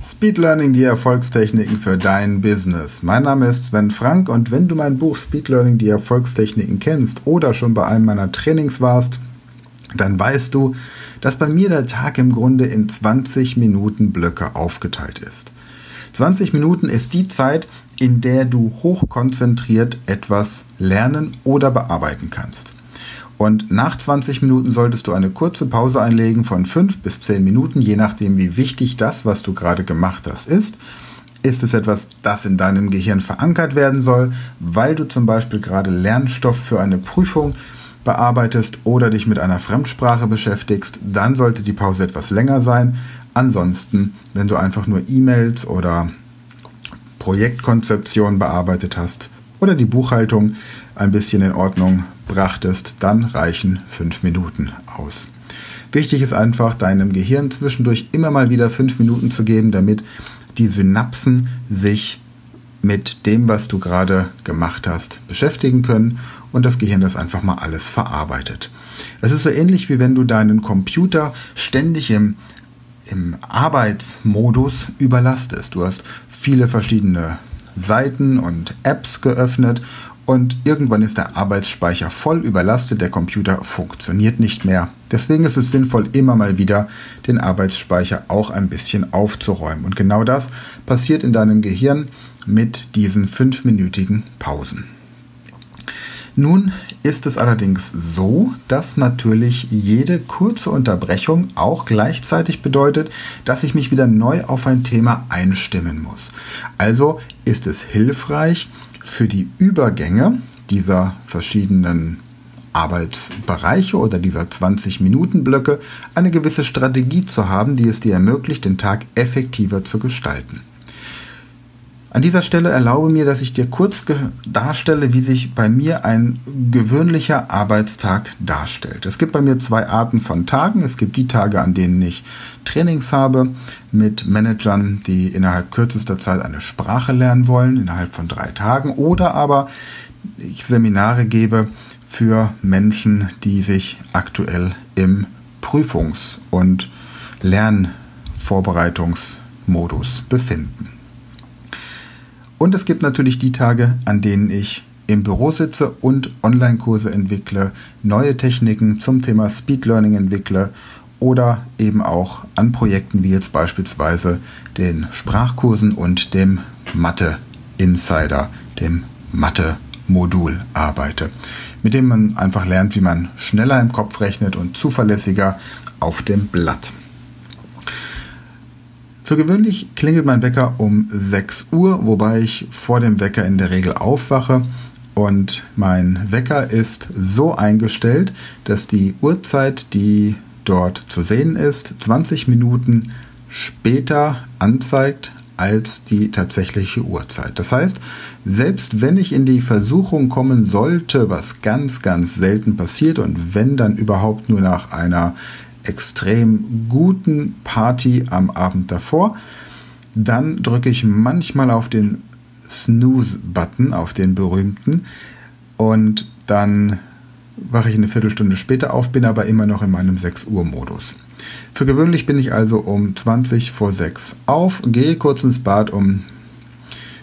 Speed Learning, die Erfolgstechniken für dein Business. Mein Name ist Sven Frank und wenn du mein Buch Speed Learning, die Erfolgstechniken kennst oder schon bei einem meiner Trainings warst, dann weißt du, dass bei mir der Tag im Grunde in 20 Minuten Blöcke aufgeteilt ist. 20 Minuten ist die Zeit, in der du hochkonzentriert etwas lernen oder bearbeiten kannst. Und nach 20 Minuten solltest du eine kurze Pause einlegen von 5 bis 10 Minuten, je nachdem, wie wichtig das, was du gerade gemacht hast, ist. Ist es etwas, das in deinem Gehirn verankert werden soll, weil du zum Beispiel gerade Lernstoff für eine Prüfung bearbeitest oder dich mit einer Fremdsprache beschäftigst, dann sollte die Pause etwas länger sein. Ansonsten, wenn du einfach nur E-Mails oder Projektkonzeption bearbeitet hast oder die Buchhaltung ein bisschen in Ordnung brachtest, dann reichen fünf Minuten aus. Wichtig ist einfach, deinem Gehirn zwischendurch immer mal wieder fünf Minuten zu geben, damit die Synapsen sich mit dem, was du gerade gemacht hast, beschäftigen können und das Gehirn das einfach mal alles verarbeitet. Es ist so ähnlich wie wenn du deinen Computer ständig im, im Arbeitsmodus überlastest. Du hast viele verschiedene Seiten und Apps geöffnet und irgendwann ist der Arbeitsspeicher voll überlastet, der Computer funktioniert nicht mehr. Deswegen ist es sinnvoll, immer mal wieder den Arbeitsspeicher auch ein bisschen aufzuräumen. Und genau das passiert in deinem Gehirn mit diesen fünfminütigen Pausen. Nun ist es allerdings so, dass natürlich jede kurze Unterbrechung auch gleichzeitig bedeutet, dass ich mich wieder neu auf ein Thema einstimmen muss. Also ist es hilfreich, für die Übergänge dieser verschiedenen Arbeitsbereiche oder dieser 20-Minuten-Blöcke eine gewisse Strategie zu haben, die es dir ermöglicht, den Tag effektiver zu gestalten. An dieser Stelle erlaube mir, dass ich dir kurz darstelle, wie sich bei mir ein gewöhnlicher Arbeitstag darstellt. Es gibt bei mir zwei Arten von Tagen. Es gibt die Tage, an denen ich Trainings habe mit Managern, die innerhalb kürzester Zeit eine Sprache lernen wollen, innerhalb von drei Tagen. Oder aber ich Seminare gebe für Menschen, die sich aktuell im Prüfungs- und Lernvorbereitungsmodus befinden. Und es gibt natürlich die Tage, an denen ich im Büro sitze und Online-Kurse entwickle, neue Techniken zum Thema Speed Learning entwickle oder eben auch an Projekten wie jetzt beispielsweise den Sprachkursen und dem Mathe Insider, dem Mathe Modul arbeite, mit dem man einfach lernt, wie man schneller im Kopf rechnet und zuverlässiger auf dem Blatt. Für gewöhnlich klingelt mein Wecker um 6 Uhr, wobei ich vor dem Wecker in der Regel aufwache. Und mein Wecker ist so eingestellt, dass die Uhrzeit, die dort zu sehen ist, 20 Minuten später anzeigt als die tatsächliche Uhrzeit. Das heißt, selbst wenn ich in die Versuchung kommen sollte, was ganz, ganz selten passiert und wenn dann überhaupt nur nach einer extrem guten Party am Abend davor. Dann drücke ich manchmal auf den Snooze-Button, auf den berühmten, und dann wache ich eine Viertelstunde später auf, bin aber immer noch in meinem 6 Uhr Modus. Für gewöhnlich bin ich also um 20 vor 6 auf, gehe kurz ins Bad, um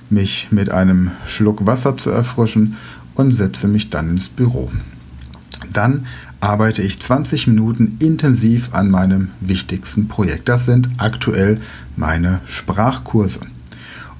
mich mit einem Schluck Wasser zu erfrischen und setze mich dann ins Büro. Dann arbeite ich 20 Minuten intensiv an meinem wichtigsten Projekt. Das sind aktuell meine Sprachkurse.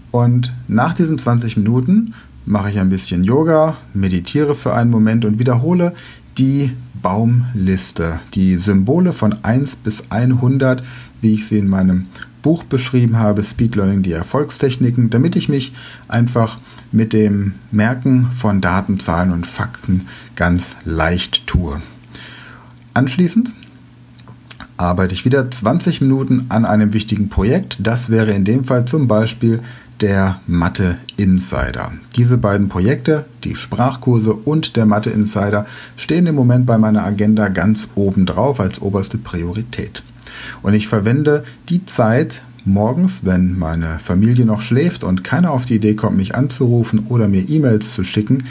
Und nach diesen 20 Minuten mache ich ein bisschen Yoga, meditiere für einen Moment und wiederhole die Baumliste, die Symbole von 1 bis 100, wie ich sie in meinem Buch beschrieben habe, Speed Learning, die Erfolgstechniken, damit ich mich einfach mit dem Merken von Daten, Zahlen und Fakten ganz leicht tue. Anschließend arbeite ich wieder 20 Minuten an einem wichtigen Projekt. Das wäre in dem Fall zum Beispiel der Mathe Insider. Diese beiden Projekte, die Sprachkurse und der Mathe Insider, stehen im Moment bei meiner Agenda ganz oben drauf als oberste Priorität. Und ich verwende die Zeit morgens, wenn meine Familie noch schläft und keiner auf die Idee kommt, mich anzurufen oder mir E-Mails zu schicken.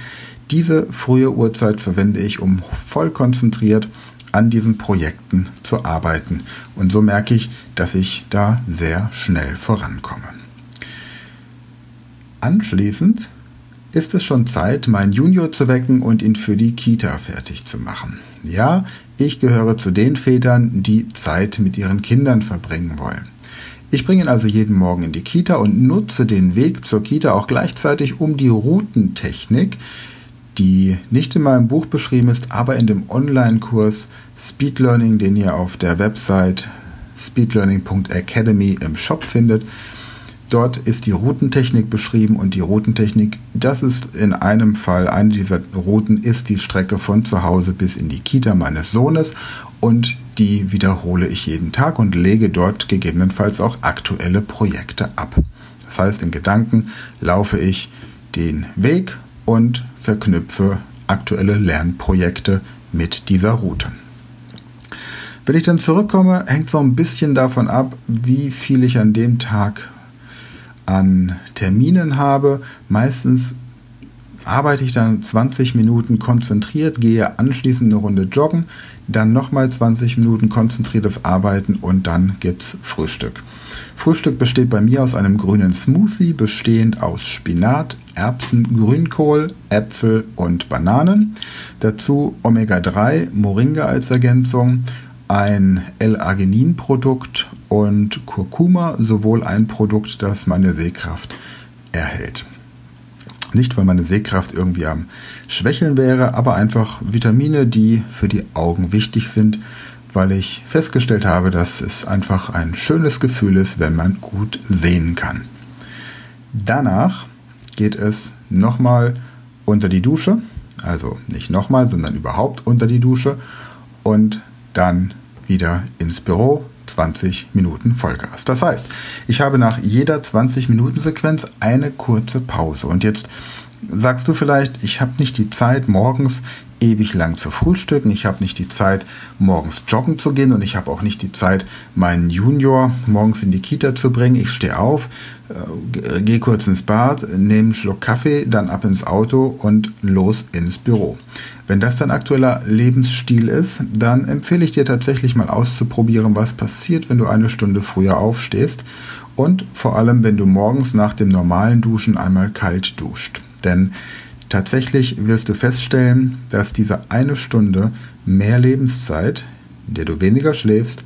Diese frühe Uhrzeit verwende ich, um voll konzentriert an diesen Projekten zu arbeiten. Und so merke ich, dass ich da sehr schnell vorankomme. Anschließend ist es schon Zeit, meinen Junior zu wecken und ihn für die Kita fertig zu machen. Ja, ich gehöre zu den Vätern, die Zeit mit ihren Kindern verbringen wollen. Ich bringe ihn also jeden Morgen in die Kita und nutze den Weg zur Kita auch gleichzeitig, um die Routentechnik, die nicht in meinem Buch beschrieben ist, aber in dem Online-Kurs Speed Learning, den ihr auf der Website speedlearning.academy im Shop findet, Dort ist die Routentechnik beschrieben und die Routentechnik, das ist in einem Fall, eine dieser Routen ist die Strecke von zu Hause bis in die Kita meines Sohnes und die wiederhole ich jeden Tag und lege dort gegebenenfalls auch aktuelle Projekte ab. Das heißt, in Gedanken laufe ich den Weg und verknüpfe aktuelle Lernprojekte mit dieser Route. Wenn ich dann zurückkomme, hängt so ein bisschen davon ab, wie viel ich an dem Tag an Terminen habe. Meistens arbeite ich dann 20 Minuten konzentriert, gehe anschließend eine Runde joggen, dann nochmal 20 Minuten konzentriertes Arbeiten und dann gibt's Frühstück. Frühstück besteht bei mir aus einem grünen Smoothie, bestehend aus Spinat, Erbsen, Grünkohl, Äpfel und Bananen. Dazu Omega-3, Moringa als Ergänzung, ein L-Arginin-Produkt und Kurkuma, sowohl ein Produkt, das meine Sehkraft erhält. Nicht, weil meine Sehkraft irgendwie am Schwächeln wäre, aber einfach Vitamine, die für die Augen wichtig sind, weil ich festgestellt habe, dass es einfach ein schönes Gefühl ist, wenn man gut sehen kann. Danach geht es nochmal unter die Dusche, also nicht nochmal, sondern überhaupt unter die Dusche und dann wieder ins Büro, 20 Minuten Vollgas. Das heißt, ich habe nach jeder 20 Minuten Sequenz eine kurze Pause. Und jetzt sagst du vielleicht, ich habe nicht die Zeit, morgens ewig lang zu frühstücken, ich habe nicht die Zeit, morgens joggen zu gehen und ich habe auch nicht die Zeit, meinen Junior morgens in die Kita zu bringen. Ich stehe auf, äh, gehe kurz ins Bad, nehme einen Schluck Kaffee, dann ab ins Auto und los ins Büro. Wenn das dein aktueller Lebensstil ist, dann empfehle ich dir tatsächlich mal auszuprobieren, was passiert, wenn du eine Stunde früher aufstehst und vor allem, wenn du morgens nach dem normalen Duschen einmal kalt duscht. Denn tatsächlich wirst du feststellen, dass diese eine Stunde mehr Lebenszeit, in der du weniger schläfst,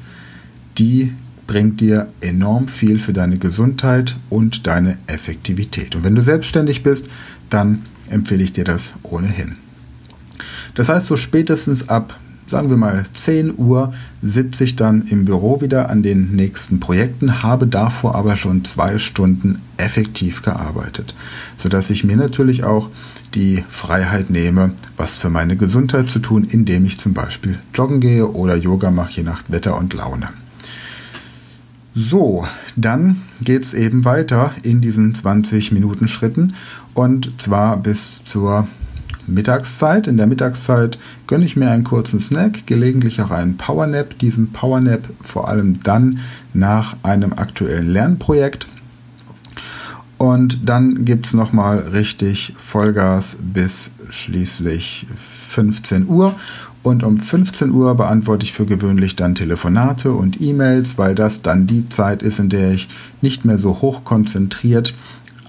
die bringt dir enorm viel für deine Gesundheit und deine Effektivität. Und wenn du selbstständig bist, dann empfehle ich dir das ohnehin. Das heißt, so spätestens ab, sagen wir mal, 10 Uhr sitze ich dann im Büro wieder an den nächsten Projekten, habe davor aber schon zwei Stunden effektiv gearbeitet, sodass ich mir natürlich auch die Freiheit nehme, was für meine Gesundheit zu tun, indem ich zum Beispiel joggen gehe oder Yoga mache, je nach Wetter und Laune. So, dann geht es eben weiter in diesen 20 Minuten Schritten und zwar bis zur Mittagszeit. In der Mittagszeit gönne ich mir einen kurzen Snack, gelegentlich auch einen Powernap. Diesen Powernap vor allem dann nach einem aktuellen Lernprojekt. Und dann gibt es nochmal richtig Vollgas bis schließlich 15 Uhr. Und um 15 Uhr beantworte ich für gewöhnlich dann Telefonate und E-Mails, weil das dann die Zeit ist, in der ich nicht mehr so hoch konzentriert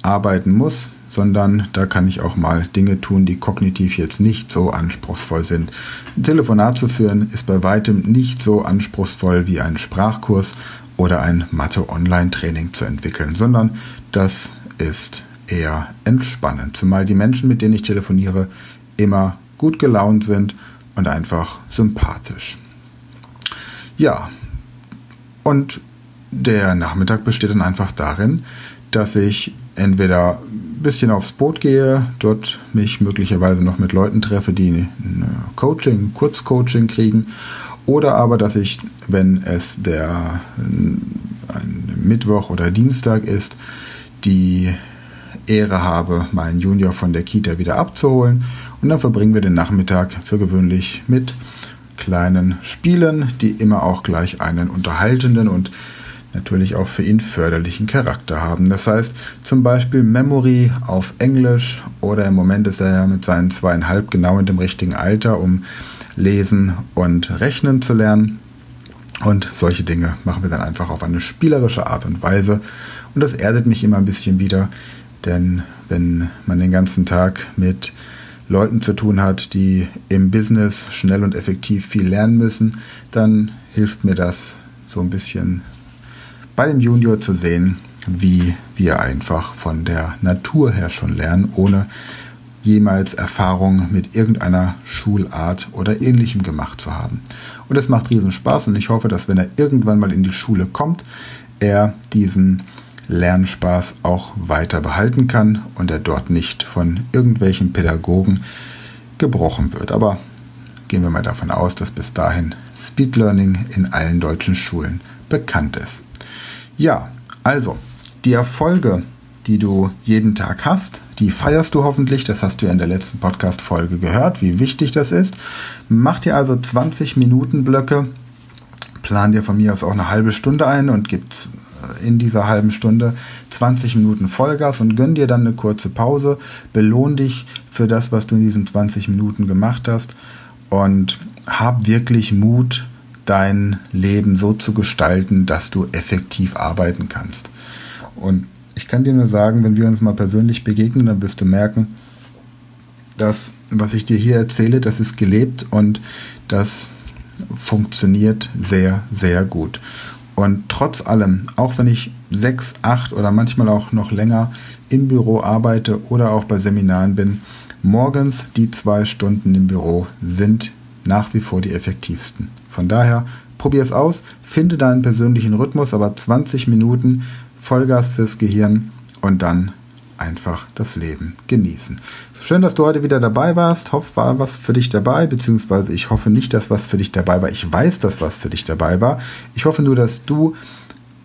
arbeiten muss, sondern da kann ich auch mal Dinge tun, die kognitiv jetzt nicht so anspruchsvoll sind. Ein Telefonat zu führen ist bei weitem nicht so anspruchsvoll wie ein Sprachkurs oder ein Mathe-Online-Training zu entwickeln, sondern das ist eher entspannend, zumal die Menschen, mit denen ich telefoniere, immer gut gelaunt sind und einfach sympathisch. Ja, und der Nachmittag besteht dann einfach darin, dass ich entweder ein bisschen aufs Boot gehe, dort mich möglicherweise noch mit Leuten treffe, die ein Coaching, Kurzcoaching kriegen, oder aber, dass ich, wenn es der ein Mittwoch oder Dienstag ist, die Ehre habe, meinen Junior von der Kita wieder abzuholen. Und dann verbringen wir den Nachmittag für gewöhnlich mit kleinen Spielen, die immer auch gleich einen unterhaltenden und natürlich auch für ihn förderlichen Charakter haben. Das heißt zum Beispiel Memory auf Englisch oder im Moment ist er ja mit seinen zweieinhalb genau in dem richtigen Alter, um lesen und rechnen zu lernen. Und solche Dinge machen wir dann einfach auf eine spielerische Art und Weise. Und das erdet mich immer ein bisschen wieder, denn wenn man den ganzen Tag mit Leuten zu tun hat, die im Business schnell und effektiv viel lernen müssen, dann hilft mir das so ein bisschen bei dem Junior zu sehen, wie wir einfach von der Natur her schon lernen, ohne jemals Erfahrung mit irgendeiner Schulart oder ähnlichem gemacht zu haben. Und es macht riesen Spaß und ich hoffe, dass wenn er irgendwann mal in die Schule kommt, er diesen Lernspaß auch weiter behalten kann und er dort nicht von irgendwelchen Pädagogen gebrochen wird. Aber gehen wir mal davon aus, dass bis dahin Speed Learning in allen deutschen Schulen bekannt ist. Ja, also die Erfolge, die du jeden Tag hast, die feierst du hoffentlich. Das hast du ja in der letzten Podcast-Folge gehört, wie wichtig das ist. Mach dir also 20 Minuten Blöcke. Plan dir von mir aus auch eine halbe Stunde ein und gib äh, in dieser halben Stunde 20 Minuten Vollgas und gönn dir dann eine kurze Pause. Belohn dich für das, was du in diesen 20 Minuten gemacht hast und hab wirklich Mut, dein Leben so zu gestalten, dass du effektiv arbeiten kannst. Und ich kann dir nur sagen, wenn wir uns mal persönlich begegnen, dann wirst du merken, dass was ich dir hier erzähle, das ist gelebt und das funktioniert sehr, sehr gut. Und trotz allem, auch wenn ich sechs, acht oder manchmal auch noch länger im Büro arbeite oder auch bei Seminaren bin, morgens die zwei Stunden im Büro sind nach wie vor die effektivsten. Von daher, probier es aus, finde deinen persönlichen Rhythmus, aber 20 Minuten Vollgas fürs Gehirn und dann einfach das Leben genießen. Schön, dass du heute wieder dabei warst. Hoffe, war was für dich dabei, beziehungsweise ich hoffe nicht, dass was für dich dabei war. Ich weiß, dass was für dich dabei war. Ich hoffe nur, dass du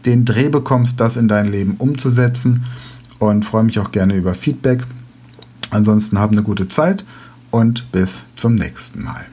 den Dreh bekommst, das in dein Leben umzusetzen und freue mich auch gerne über Feedback. Ansonsten hab eine gute Zeit und bis zum nächsten Mal.